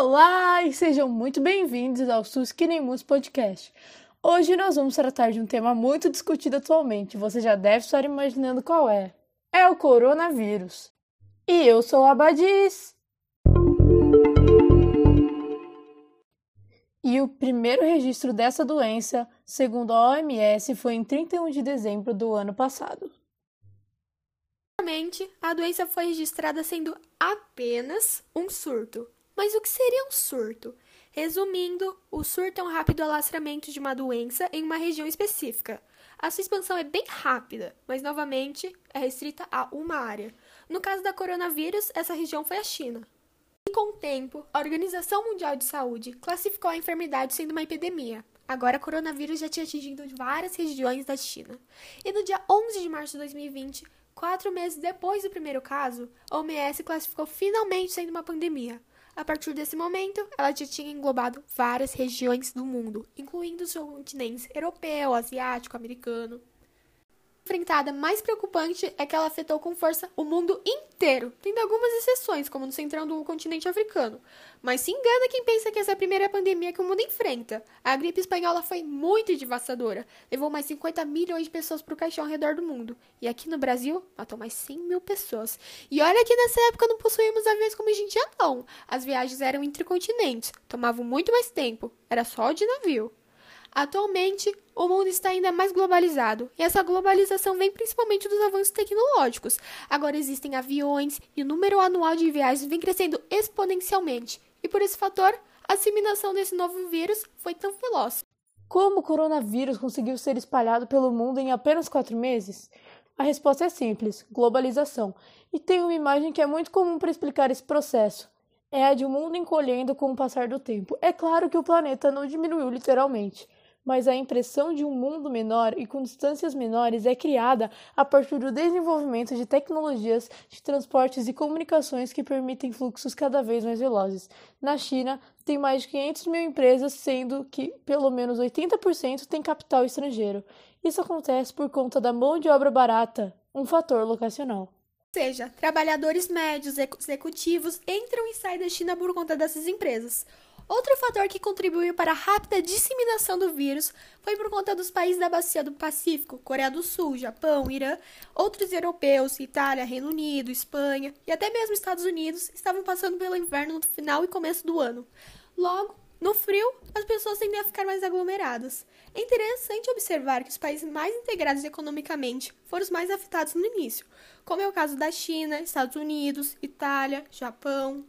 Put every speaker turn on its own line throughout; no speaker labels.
Olá e sejam muito bem-vindos ao SUS Que Nem Mus Podcast. Hoje nós vamos tratar de um tema muito discutido atualmente, você já deve estar imaginando qual é. É o coronavírus. E eu sou a Badis. E o primeiro registro dessa doença, segundo a OMS, foi em 31 de dezembro do ano passado.
A doença foi registrada sendo apenas um surto. Mas o que seria um surto? Resumindo, o surto é um rápido alastramento de uma doença em uma região específica. A sua expansão é bem rápida, mas novamente é restrita a uma área. No caso da coronavírus, essa região foi a China. E com o tempo, a Organização Mundial de Saúde classificou a enfermidade sendo uma epidemia. Agora, o coronavírus já tinha atingido várias regiões da China. E no dia 11 de março de 2020, quatro meses depois do primeiro caso, a OMS classificou finalmente sendo uma pandemia. A partir desse momento, ela já tinha englobado várias regiões do mundo, incluindo os continentes europeu, asiático, americano enfrentada mais preocupante é que ela afetou com força o mundo inteiro, tendo algumas exceções, como no centrão do continente africano. Mas se engana quem pensa que essa é a primeira pandemia que o mundo enfrenta. A gripe espanhola foi muito devastadora, levou mais 50 milhões de pessoas para o caixão ao redor do mundo. E aqui no Brasil, matou mais 100 mil pessoas. E olha que nessa época não possuíamos aviões como a gente já não. As viagens eram entre continentes, tomavam muito mais tempo, era só de navio. Atualmente, o mundo está ainda mais globalizado, e essa globalização vem principalmente dos avanços tecnológicos. Agora existem aviões e o número anual de viagens vem crescendo exponencialmente, e por esse fator, a disseminação desse novo vírus foi tão veloz.
Como o coronavírus conseguiu ser espalhado pelo mundo em apenas quatro meses? A resposta é simples: globalização. E tem uma imagem que é muito comum para explicar esse processo é a de um mundo encolhendo com o passar do tempo. É claro que o planeta não diminuiu literalmente, mas a impressão de um mundo menor e com distâncias menores é criada a partir do desenvolvimento de tecnologias de transportes e comunicações que permitem fluxos cada vez mais velozes. Na China, tem mais de 500 mil empresas, sendo que pelo menos 80% tem capital estrangeiro. Isso acontece por conta da mão de obra barata, um fator locacional
seja, trabalhadores médios, executivos entram e saem da China por conta dessas empresas. Outro fator que contribuiu para a rápida disseminação do vírus foi por conta dos países da bacia do Pacífico, Coreia do Sul, Japão, Irã, outros europeus, Itália, Reino Unido, Espanha e até mesmo Estados Unidos estavam passando pelo inverno no final e começo do ano. Logo, no frio, as pessoas tendem a ficar mais aglomeradas. É interessante observar que os países mais integrados economicamente foram os mais afetados no início, como é o caso da China, Estados Unidos, Itália, Japão.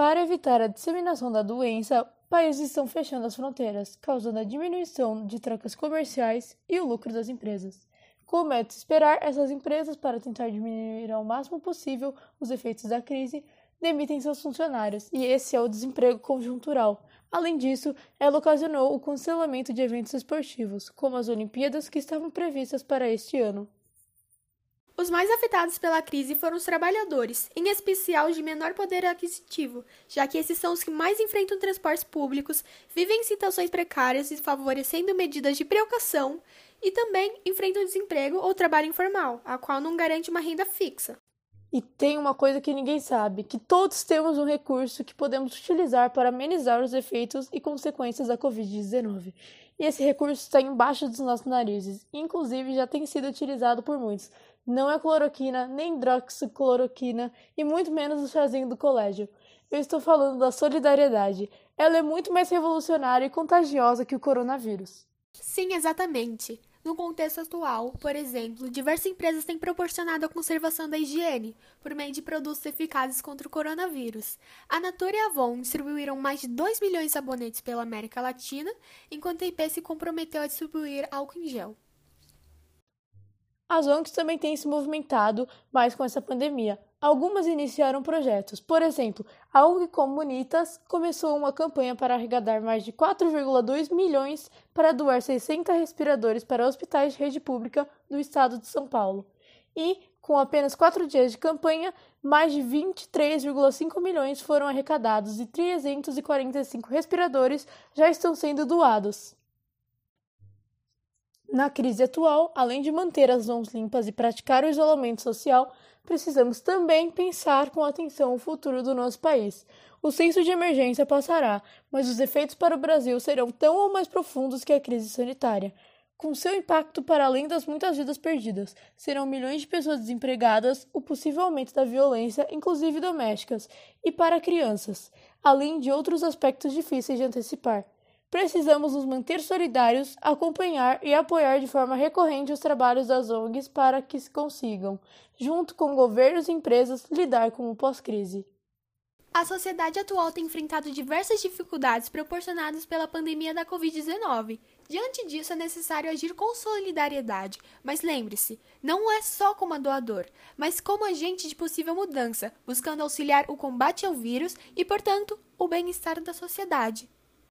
Para evitar a disseminação da doença, países estão fechando as fronteiras, causando a diminuição de trocas comerciais e o lucro das empresas. Como é de esperar, essas empresas, para tentar diminuir ao máximo possível os efeitos da crise, demitem seus funcionários, e esse é o desemprego conjuntural. Além disso, ela ocasionou o cancelamento de eventos esportivos, como as Olimpíadas que estavam previstas para este ano.
Os mais afetados pela crise foram os trabalhadores, em especial os de menor poder aquisitivo, já que esses são os que mais enfrentam transportes públicos, vivem em situações precárias e favorecendo medidas de precaução, e também enfrentam desemprego ou trabalho informal, a qual não garante uma renda fixa.
E tem uma coisa que ninguém sabe, que todos temos um recurso que podemos utilizar para amenizar os efeitos e consequências da Covid-19. E esse recurso está embaixo dos nossos narizes, inclusive já tem sido utilizado por muitos. Não é cloroquina, nem hidroxicloroquina e muito menos o chazinho do colégio. Eu estou falando da solidariedade. Ela é muito mais revolucionária e contagiosa que o coronavírus.
Sim, exatamente. No contexto atual, por exemplo, diversas empresas têm proporcionado a conservação da higiene por meio de produtos eficazes contra o coronavírus. A Natura e a Avon distribuíram mais de 2 milhões de sabonetes pela América Latina, enquanto a IP se comprometeu a distribuir álcool em gel.
As ONGs também têm se movimentado mais com essa pandemia. Algumas iniciaram projetos. Por exemplo, a ONG Comunitas começou uma campanha para arrecadar mais de 4,2 milhões para doar 60 respiradores para hospitais de rede pública do estado de São Paulo. E, com apenas quatro dias de campanha, mais de 23,5 milhões foram arrecadados e 345 respiradores já estão sendo doados. Na crise atual, além de manter as mãos limpas e praticar o isolamento social, precisamos também pensar com atenção o futuro do nosso país. O senso de emergência passará, mas os efeitos para o Brasil serão tão ou mais profundos que a crise sanitária. Com seu impacto para além das muitas vidas perdidas, serão milhões de pessoas desempregadas, o possível aumento da violência, inclusive domésticas, e para crianças, além de outros aspectos difíceis de antecipar. Precisamos nos manter solidários, acompanhar e apoiar de forma recorrente os trabalhos das ONGs para que se consigam, junto com governos e empresas, lidar com o pós-crise.
A sociedade atual tem enfrentado diversas dificuldades proporcionadas pela pandemia da Covid-19. Diante disso, é necessário agir com solidariedade. Mas lembre-se, não é só como doador, mas como agente de possível mudança, buscando auxiliar o combate ao vírus e, portanto, o bem-estar da sociedade.